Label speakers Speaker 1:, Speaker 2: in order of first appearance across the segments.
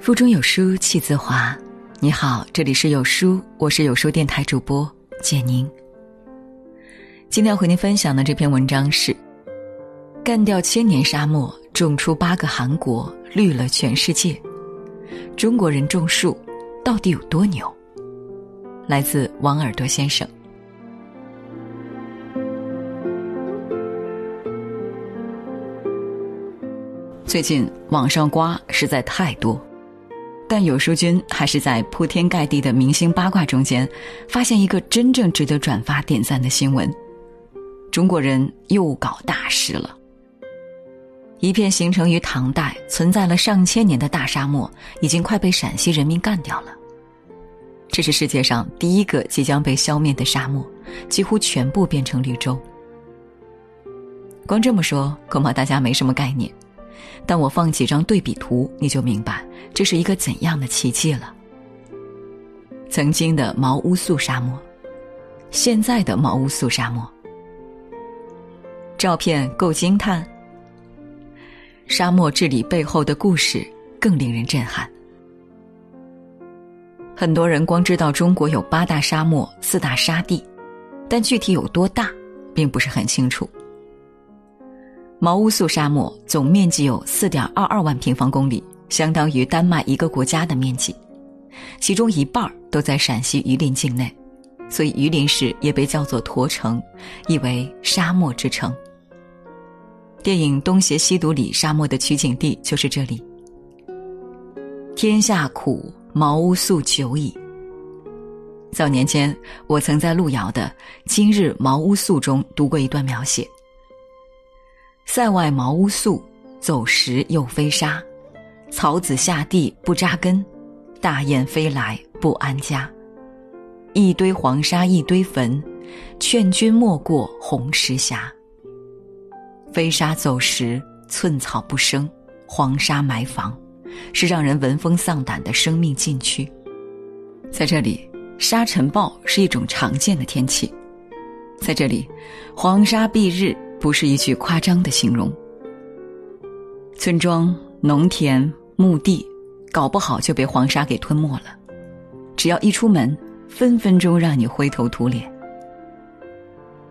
Speaker 1: 腹中有书气自华。你好，这里是有书，我是有书电台主播简宁。今天要和您分享的这篇文章是：干掉千年沙漠，种出八个韩国，绿了全世界。中国人种树到底有多牛？来自王耳朵先生。最近网上瓜实在太多。但有书君还是在铺天盖地的明星八卦中间，发现一个真正值得转发点赞的新闻：中国人又搞大事了。一片形成于唐代、存在了上千年的大沙漠，已经快被陕西人民干掉了。这是世界上第一个即将被消灭的沙漠，几乎全部变成绿洲。光这么说，恐怕大家没什么概念。但我放几张对比图，你就明白这是一个怎样的奇迹了。曾经的毛乌素沙漠，现在的毛乌素沙漠，照片够惊叹。沙漠治理背后的故事更令人震撼。很多人光知道中国有八大沙漠、四大沙地，但具体有多大，并不是很清楚。毛乌素沙漠总面积有四点二二万平方公里，相当于丹麦一个国家的面积，其中一半都在陕西榆林境内，所以榆林市也被叫做驼城，意为沙漠之城。电影《东邪西毒》里沙漠的取景地就是这里。天下苦，茅屋宿久矣。早年间，我曾在路遥的《今日茅屋宿》中读过一段描写。塞外茅屋宿，走石又飞沙，草籽下地不扎根，大雁飞来不安家。一堆黄沙一堆坟，劝君莫过红石峡。飞沙走石，寸草不生，黄沙埋房，是让人闻风丧胆的生命禁区。在这里，沙尘暴是一种常见的天气。在这里，黄沙蔽日。不是一句夸张的形容。村庄、农田、墓地，搞不好就被黄沙给吞没了。只要一出门，分分钟让你灰头土脸。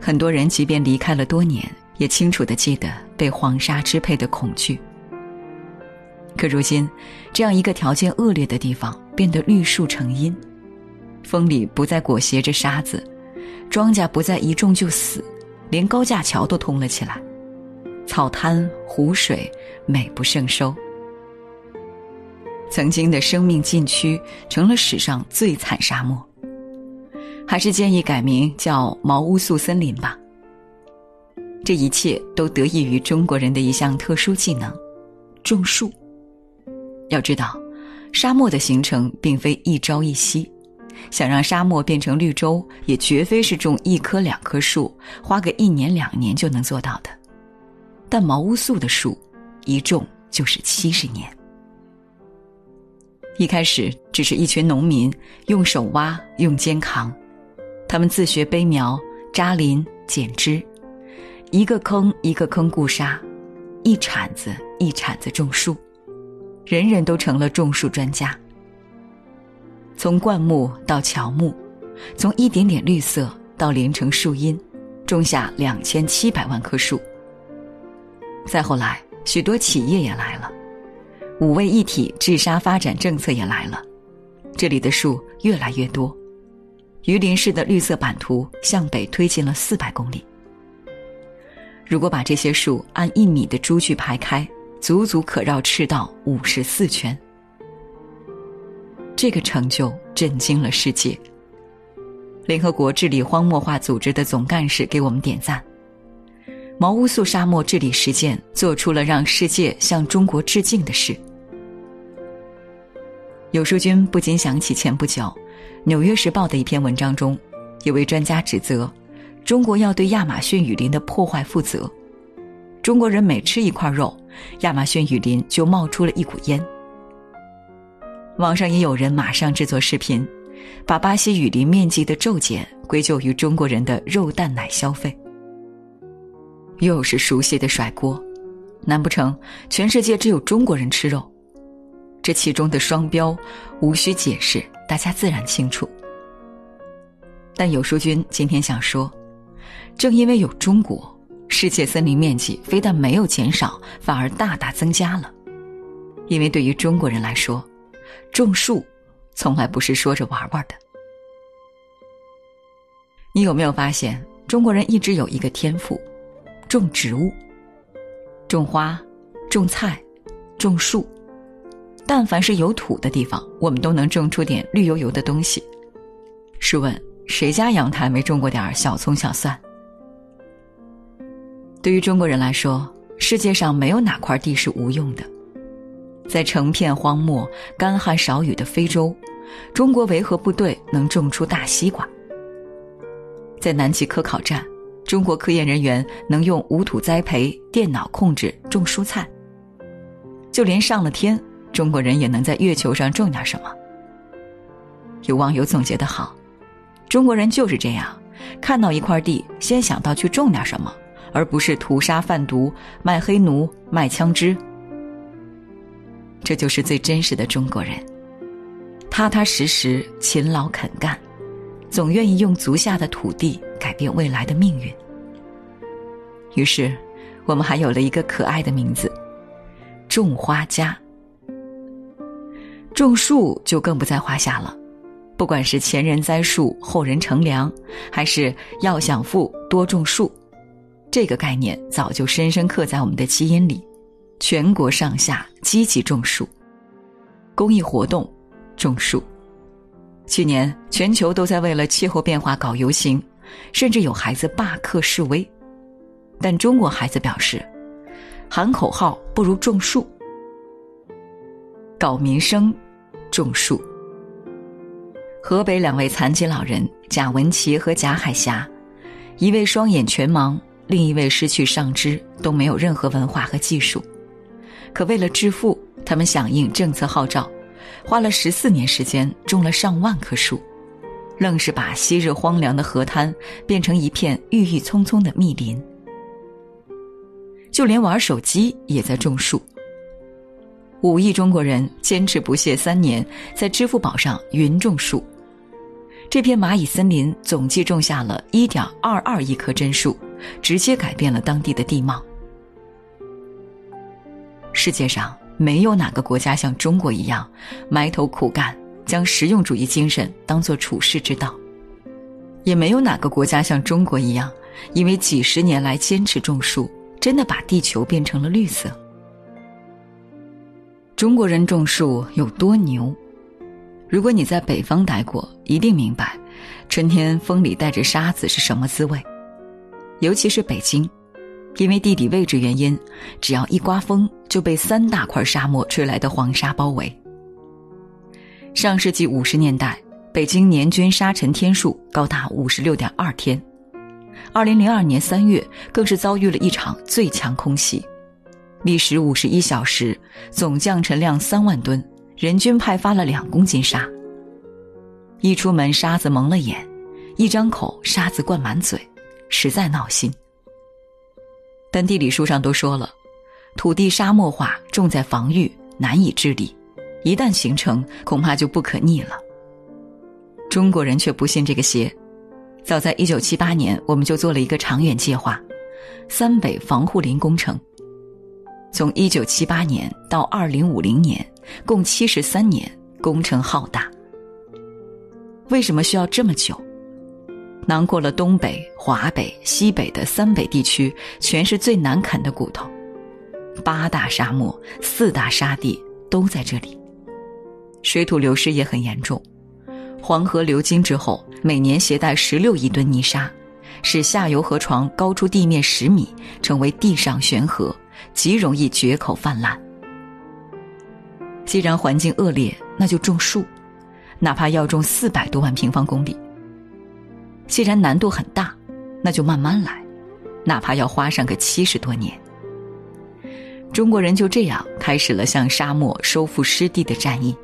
Speaker 1: 很多人即便离开了多年，也清楚的记得被黄沙支配的恐惧。可如今，这样一个条件恶劣的地方变得绿树成荫，风里不再裹挟着沙子，庄稼不再一种就死。连高架桥都通了起来，草滩湖水美不胜收。曾经的生命禁区成了史上最惨沙漠，还是建议改名叫毛乌素森林吧。这一切都得益于中国人的一项特殊技能——种树。要知道，沙漠的形成并非一朝一夕。想让沙漠变成绿洲，也绝非是种一棵两棵树，花个一年两年就能做到的。但毛乌素的树，一种就是七十年。一开始只是一群农民用手挖，用肩扛，他们自学背苗、扎林、剪枝，一个坑一个坑固沙，一铲子一铲子种树，人人都成了种树专家。从灌木到乔木，从一点点绿色到连成树荫，种下两千七百万棵树。再后来，许多企业也来了，五位一体治沙发展政策也来了，这里的树越来越多，榆林市的绿色版图向北推进了四百公里。如果把这些树按一米的株距排开，足足可绕赤道五十四圈。这个成就震惊了世界。联合国治理荒漠化组织的总干事给我们点赞。毛乌素沙漠治理实践做出了让世界向中国致敬的事。有书君不禁想起前不久，《纽约时报》的一篇文章中，有位专家指责，中国要对亚马逊雨林的破坏负责。中国人每吃一块肉，亚马逊雨林就冒出了一股烟。网上也有人马上制作视频，把巴西雨林面积的骤减归咎于中国人的肉蛋奶消费。又是熟悉的甩锅，难不成全世界只有中国人吃肉？这其中的双标，无需解释，大家自然清楚。但有书君今天想说，正因为有中国，世界森林面积非但没有减少，反而大大增加了。因为对于中国人来说，种树从来不是说着玩玩的。你有没有发现，中国人一直有一个天赋，种植物，种花，种菜，种树。但凡是有土的地方，我们都能种出点绿油油的东西。试问，谁家阳台没种过点小葱小蒜？对于中国人来说，世界上没有哪块地是无用的。在成片荒漠、干旱少雨的非洲，中国维和部队能种出大西瓜；在南极科考站，中国科研人员能用无土栽培、电脑控制种蔬菜。就连上了天。中国人也能在月球上种点什么？有网友总结的好，中国人就是这样，看到一块地，先想到去种点什么，而不是屠杀贩毒、卖黑奴、卖枪支。这就是最真实的中国人，踏踏实实、勤劳肯干，总愿意用足下的土地改变未来的命运。于是，我们还有了一个可爱的名字——种花家。种树就更不在话下了，不管是前人栽树，后人乘凉，还是要想富多种树，这个概念早就深深刻在我们的基因里。全国上下积极种树，公益活动，种树。去年全球都在为了气候变化搞游行，甚至有孩子罢课示威，但中国孩子表示，喊口号不如种树，搞民生。种树。河北两位残疾老人贾文琪和贾海霞，一位双眼全盲，另一位失去上肢，都没有任何文化和技术。可为了致富，他们响应政策号召，花了十四年时间种了上万棵树，愣是把昔日荒凉的河滩变成一片郁郁葱葱的密林。就连玩手机也在种树。五亿中国人坚持不懈三年，在支付宝上云种树。这片蚂蚁森林总计种下了一点二二亿棵真树，直接改变了当地的地貌。世界上没有哪个国家像中国一样埋头苦干，将实用主义精神当做处世之道；也没有哪个国家像中国一样，因为几十年来坚持种树，真的把地球变成了绿色。中国人种树有多牛？如果你在北方待过，一定明白，春天风里带着沙子是什么滋味。尤其是北京，因为地理位置原因，只要一刮风，就被三大块沙漠吹来的黄沙包围。上世纪五十年代，北京年均沙尘天数高达五十六点二天，二零零二年三月更是遭遇了一场最强空袭。历时五十一小时，总降尘量三万吨，人均派发了两公斤沙。一出门沙子蒙了眼，一张口沙子灌满嘴，实在闹心。但地理书上都说了，土地沙漠化重在防御，难以治理，一旦形成，恐怕就不可逆了。中国人却不信这个邪，早在一九七八年，我们就做了一个长远计划——三北防护林工程。从一九七八年到二零五零年，共七十三年，工程浩大。为什么需要这么久？囊括了东北、华北、西北的三北地区，全是最难啃的骨头。八大沙漠、四大沙地都在这里，水土流失也很严重。黄河流经之后，每年携带十六亿吨泥沙，使下游河床高出地面十米，成为地上悬河。极容易决口泛滥。既然环境恶劣，那就种树，哪怕要种四百多万平方公里。既然难度很大，那就慢慢来，哪怕要花上个七十多年。中国人就这样开始了向沙漠收复失地的战役。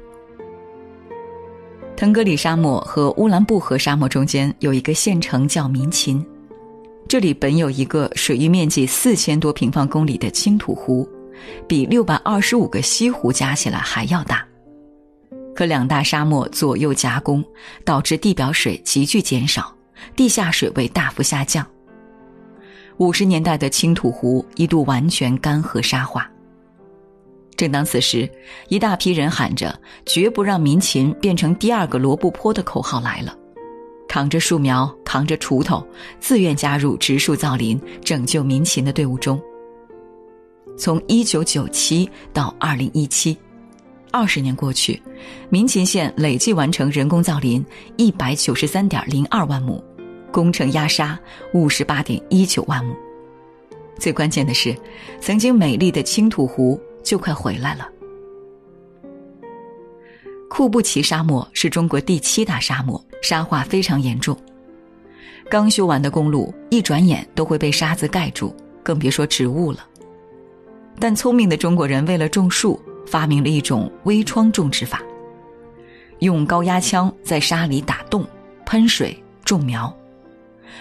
Speaker 1: 腾格里沙漠和乌兰布和沙漠中间有一个县城叫民勤。这里本有一个水域面积四千多平方公里的青土湖，比六百二十五个西湖加起来还要大。可两大沙漠左右夹攻，导致地表水急剧减少，地下水位大幅下降。五十年代的青土湖一度完全干涸沙化。正当此时，一大批人喊着“绝不让民勤变成第二个罗布泊”的口号来了，扛着树苗，扛着锄头，自愿加入植树造林、拯救民勤的队伍中。从一九九七到二零一七，二十年过去，民勤县累计完成人工造林一百九十三点零二万亩，工程压沙五十八点一九万亩。最关键的是，曾经美丽的青土湖就快回来了。库布齐沙漠是中国第七大沙漠，沙化非常严重。刚修完的公路，一转眼都会被沙子盖住，更别说植物了。但聪明的中国人为了种树，发明了一种微窗种植法。用高压枪在沙里打洞，喷水种苗，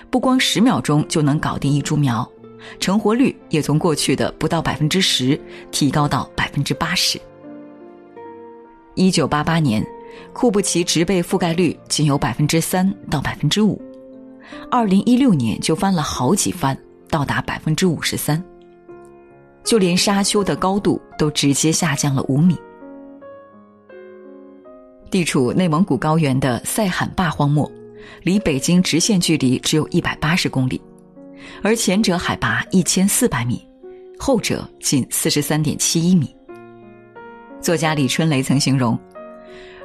Speaker 1: 不光十秒钟就能搞定一株苗，成活率也从过去的不到百分之十提高到百分之八十。一九八八年，库布齐植被覆盖率仅有百分之三到百分之五，二零一六年就翻了好几番，到达百分之五十三。就连沙丘的高度都直接下降了五米。地处内蒙古高原的塞罕坝荒漠，离北京直线距离只有一百八十公里，而前者海拔一千四百米，后者仅四十三点七一米。作家李春雷曾形容，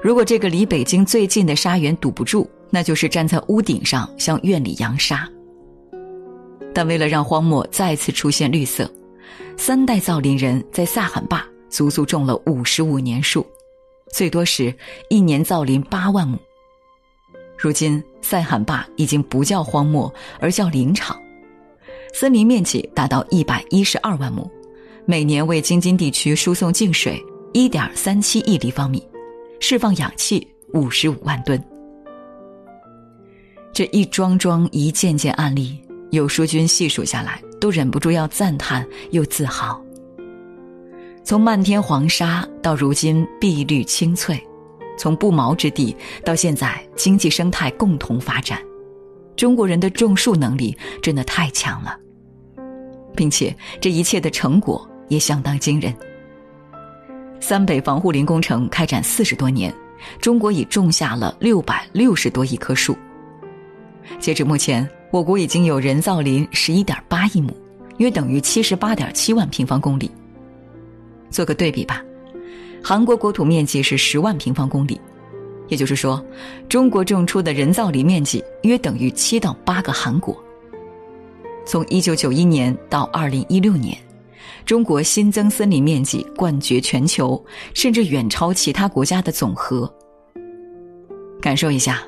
Speaker 1: 如果这个离北京最近的沙园堵不住，那就是站在屋顶上向院里扬沙。但为了让荒漠再次出现绿色。三代造林人在萨罕坝足足种了五十五年树，最多时一年造林八万亩。如今塞罕坝已经不叫荒漠，而叫林场，森林面积达到一百一十二万亩，每年为京津地区输送净水一点三七亿立方米，释放氧气五十五万吨。这一桩桩、一件件案例，有书君细数下来。都忍不住要赞叹又自豪。从漫天黄沙到如今碧绿青翠，从不毛之地到现在经济生态共同发展，中国人的种树能力真的太强了，并且这一切的成果也相当惊人。三北防护林工程开展四十多年，中国已种下了六百六十多亿棵树。截至目前。我国已经有人造林十一点八亿亩，约等于七十八点七万平方公里。做个对比吧，韩国国土面积是十万平方公里，也就是说，中国种出的人造林面积约等于七到八个韩国。从一九九一年到二零一六年，中国新增森林面积冠绝全球，甚至远超其他国家的总和。感受一下，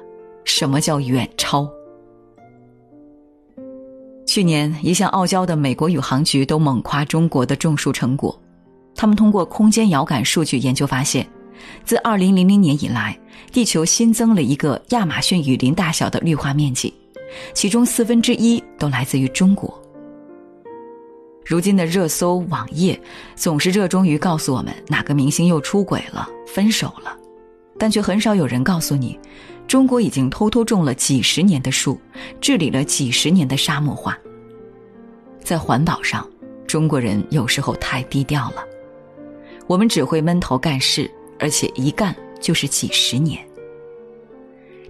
Speaker 1: 什么叫远超？去年，一向傲娇的美国宇航局都猛夸中国的种树成果。他们通过空间遥感数据研究发现，自2000年以来，地球新增了一个亚马逊雨林大小的绿化面积，其中四分之一都来自于中国。如今的热搜网页总是热衷于告诉我们哪个明星又出轨了、分手了，但却很少有人告诉你。中国已经偷偷种了几十年的树，治理了几十年的沙漠化。在环保上，中国人有时候太低调了。我们只会闷头干事，而且一干就是几十年。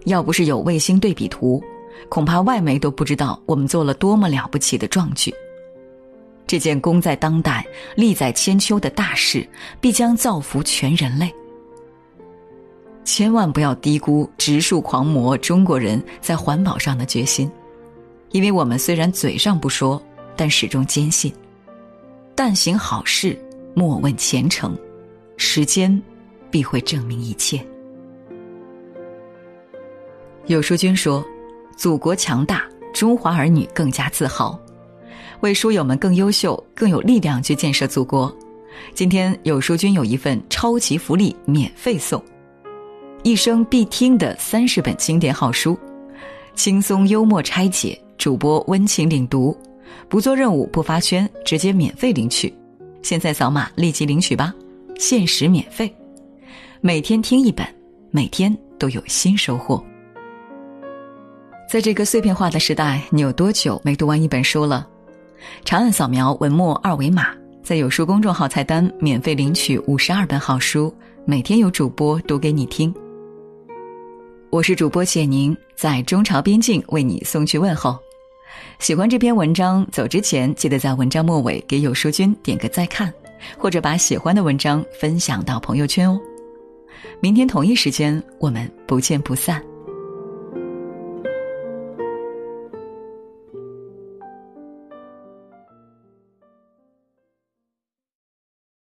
Speaker 1: 要不是有卫星对比图，恐怕外媒都不知道我们做了多么了不起的壮举。这件功在当代、利在千秋的大事，必将造福全人类。千万不要低估植树狂魔中国人在环保上的决心，因为我们虽然嘴上不说，但始终坚信：但行好事，莫问前程，时间必会证明一切。有书君说：“祖国强大，中华儿女更加自豪。”为书友们更优秀、更有力量去建设祖国。今天有书君有一份超级福利，免费送。一生必听的三十本经典好书，轻松幽默拆解，主播温情领读，不做任务不发圈，直接免费领取。现在扫码立即领取吧，限时免费，每天听一本，每天都有新收获。在这个碎片化的时代，你有多久没读完一本书了？长按扫描文末二维码，在有书公众号菜单免费领取五十二本好书，每天有主播读给你听。我是主播简宁，在中朝边境为你送去问候。喜欢这篇文章，走之前记得在文章末尾给有书君点个再看，或者把喜欢的文章分享到朋友圈哦。明天同一时间，我们不见不散。